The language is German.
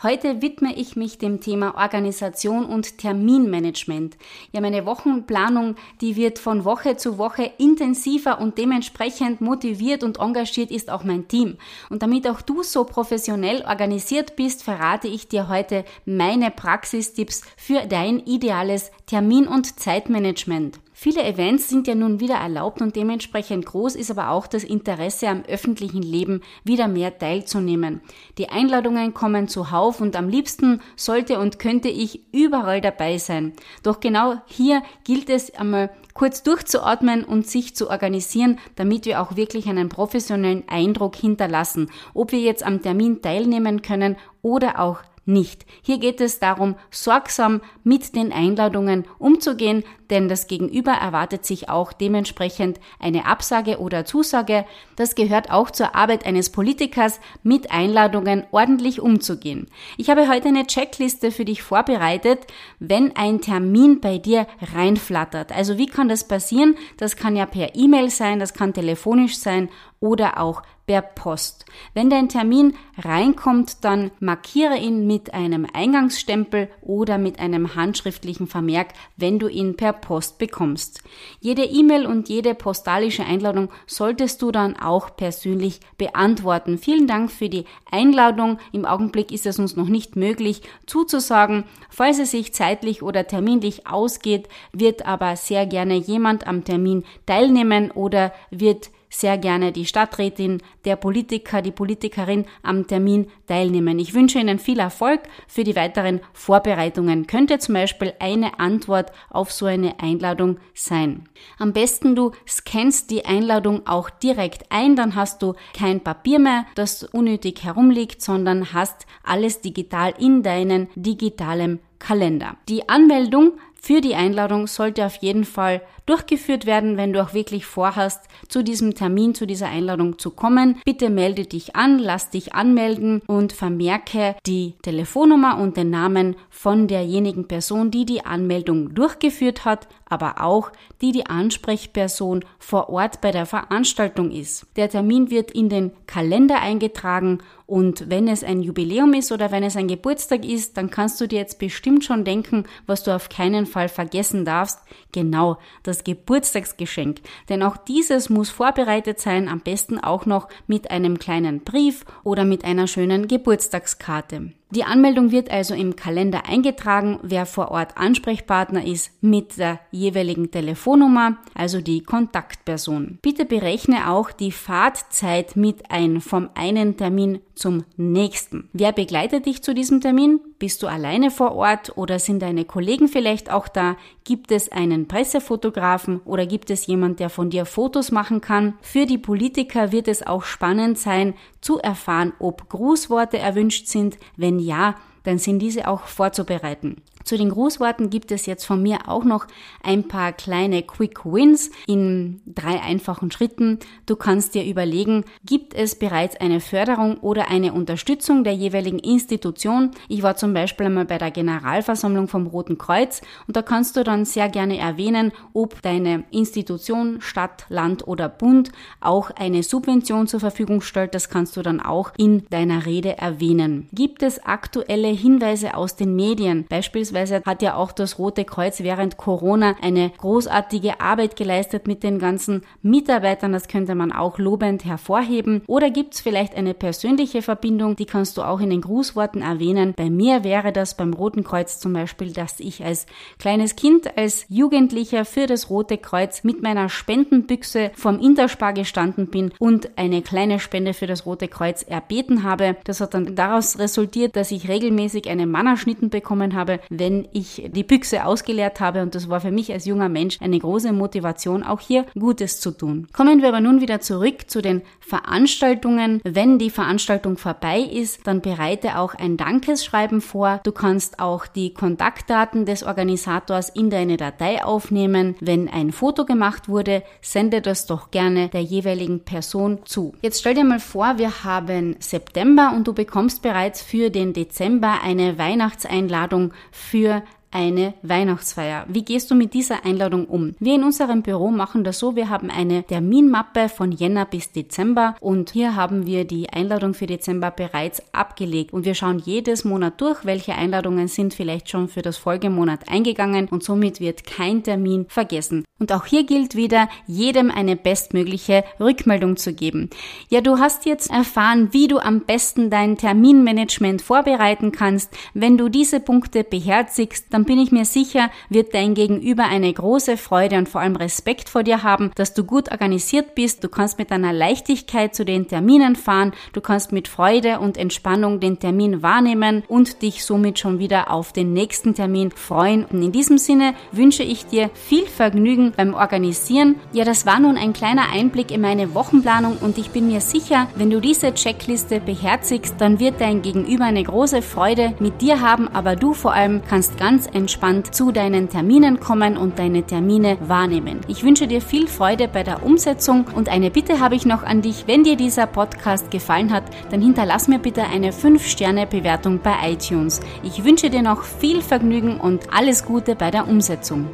Heute widme ich mich dem Thema Organisation und Terminmanagement. Ja, meine Wochenplanung, die wird von Woche zu Woche intensiver und dementsprechend motiviert und engagiert ist auch mein Team. Und damit auch du so professionell organisiert bist, verrate ich dir heute meine Praxistipps für dein ideales Termin- und Zeitmanagement. Viele Events sind ja nun wieder erlaubt und dementsprechend groß ist aber auch das Interesse am öffentlichen Leben wieder mehr teilzunehmen. Die Einladungen kommen zuhauf und am liebsten sollte und könnte ich überall dabei sein. Doch genau hier gilt es einmal kurz durchzuatmen und sich zu organisieren, damit wir auch wirklich einen professionellen Eindruck hinterlassen, ob wir jetzt am Termin teilnehmen können oder auch nicht. Hier geht es darum, sorgsam mit den Einladungen umzugehen, denn das Gegenüber erwartet sich auch dementsprechend eine Absage oder Zusage. Das gehört auch zur Arbeit eines Politikers, mit Einladungen ordentlich umzugehen. Ich habe heute eine Checkliste für dich vorbereitet, wenn ein Termin bei dir reinflattert. Also wie kann das passieren? Das kann ja per E-Mail sein, das kann telefonisch sein oder auch per Post. Wenn dein Termin reinkommt, dann markiere ihn mit einem Eingangsstempel oder mit einem handschriftlichen Vermerk, wenn du ihn per Post bekommst. Jede E-Mail und jede postalische Einladung solltest du dann auch persönlich beantworten. Vielen Dank für die Einladung. Im Augenblick ist es uns noch nicht möglich zuzusagen. Falls es sich zeitlich oder terminlich ausgeht, wird aber sehr gerne jemand am Termin teilnehmen oder wird sehr gerne die Stadträtin, der Politiker, die Politikerin am Termin teilnehmen. Ich wünsche Ihnen viel Erfolg für die weiteren Vorbereitungen. Könnte zum Beispiel eine Antwort auf so eine Einladung sein. Am besten du scannst die Einladung auch direkt ein, dann hast du kein Papier mehr, das unnötig herumliegt, sondern hast alles digital in deinen digitalen Kalender. Die Anmeldung für die Einladung sollte auf jeden Fall durchgeführt werden, wenn du auch wirklich vorhast, zu diesem Termin, zu dieser Einladung zu kommen. Bitte melde dich an, lass dich anmelden und vermerke die Telefonnummer und den Namen von derjenigen Person, die die Anmeldung durchgeführt hat, aber auch die die Ansprechperson vor Ort bei der Veranstaltung ist. Der Termin wird in den Kalender eingetragen und wenn es ein Jubiläum ist oder wenn es ein Geburtstag ist, dann kannst du dir jetzt bestimmt schon denken, was du auf keinen Fall vergessen darfst. Genau, das Geburtstagsgeschenk. Denn auch dieses muss vorbereitet sein, am besten auch noch mit einem kleinen Brief oder mit einer schönen Geburtstagskarte. Die Anmeldung wird also im Kalender eingetragen, wer vor Ort Ansprechpartner ist mit der jeweiligen Telefonnummer, also die Kontaktperson. Bitte berechne auch die Fahrtzeit mit ein vom einen Termin zum nächsten. Wer begleitet dich zu diesem Termin? Bist du alleine vor Ort oder sind deine Kollegen vielleicht auch da? Gibt es einen Pressefotografen oder gibt es jemand, der von dir Fotos machen kann? Für die Politiker wird es auch spannend sein, zu erfahren, ob Grußworte erwünscht sind. Wenn ja, dann sind diese auch vorzubereiten. Zu den Grußworten gibt es jetzt von mir auch noch ein paar kleine Quick Wins in drei einfachen Schritten. Du kannst dir überlegen, gibt es bereits eine Förderung oder eine Unterstützung der jeweiligen Institution? Ich war zum Beispiel einmal bei der Generalversammlung vom Roten Kreuz und da kannst du dann sehr gerne erwähnen, ob deine Institution, Stadt, Land oder Bund auch eine Subvention zur Verfügung stellt. Das kannst du dann auch in deiner Rede erwähnen. Gibt es aktuelle Hinweise aus den Medien, beispielsweise Beispielsweise hat ja auch das Rote Kreuz während Corona eine großartige Arbeit geleistet mit den ganzen Mitarbeitern. Das könnte man auch lobend hervorheben. Oder gibt es vielleicht eine persönliche Verbindung, die kannst du auch in den Grußworten erwähnen. Bei mir wäre das beim Roten Kreuz zum Beispiel, dass ich als kleines Kind, als Jugendlicher für das Rote Kreuz mit meiner Spendenbüchse vom Interspar gestanden bin und eine kleine Spende für das Rote Kreuz erbeten habe. Das hat dann daraus resultiert, dass ich regelmäßig einen Mannerschnitten bekommen habe, wenn wenn ich die Büchse ausgeleert habe und das war für mich als junger Mensch eine große Motivation, auch hier Gutes zu tun. Kommen wir aber nun wieder zurück zu den Veranstaltungen. Wenn die Veranstaltung vorbei ist, dann bereite auch ein Dankesschreiben vor. Du kannst auch die Kontaktdaten des Organisators in deine Datei aufnehmen. Wenn ein Foto gemacht wurde, sende das doch gerne der jeweiligen Person zu. Jetzt stell dir mal vor, wir haben September und du bekommst bereits für den Dezember eine Weihnachtseinladung für eine Weihnachtsfeier. Wie gehst du mit dieser Einladung um? Wir in unserem Büro machen das so, wir haben eine Terminmappe von Jänner bis Dezember und hier haben wir die Einladung für Dezember bereits abgelegt und wir schauen jedes Monat durch, welche Einladungen sind vielleicht schon für das Folgemonat eingegangen und somit wird kein Termin vergessen. Und auch hier gilt wieder, jedem eine bestmögliche Rückmeldung zu geben. Ja, du hast jetzt erfahren, wie du am besten dein Terminmanagement vorbereiten kannst. Wenn du diese Punkte beherzigst, dann bin ich mir sicher, wird dein Gegenüber eine große Freude und vor allem Respekt vor dir haben, dass du gut organisiert bist. Du kannst mit einer Leichtigkeit zu den Terminen fahren. Du kannst mit Freude und Entspannung den Termin wahrnehmen und dich somit schon wieder auf den nächsten Termin freuen. Und in diesem Sinne wünsche ich dir viel Vergnügen beim Organisieren. Ja, das war nun ein kleiner Einblick in meine Wochenplanung und ich bin mir sicher, wenn du diese Checkliste beherzigst, dann wird dein Gegenüber eine große Freude mit dir haben, aber du vor allem kannst ganz entspannt zu deinen Terminen kommen und deine Termine wahrnehmen. Ich wünsche dir viel Freude bei der Umsetzung und eine Bitte habe ich noch an dich. Wenn dir dieser Podcast gefallen hat, dann hinterlass mir bitte eine 5-Sterne-Bewertung bei iTunes. Ich wünsche dir noch viel Vergnügen und alles Gute bei der Umsetzung.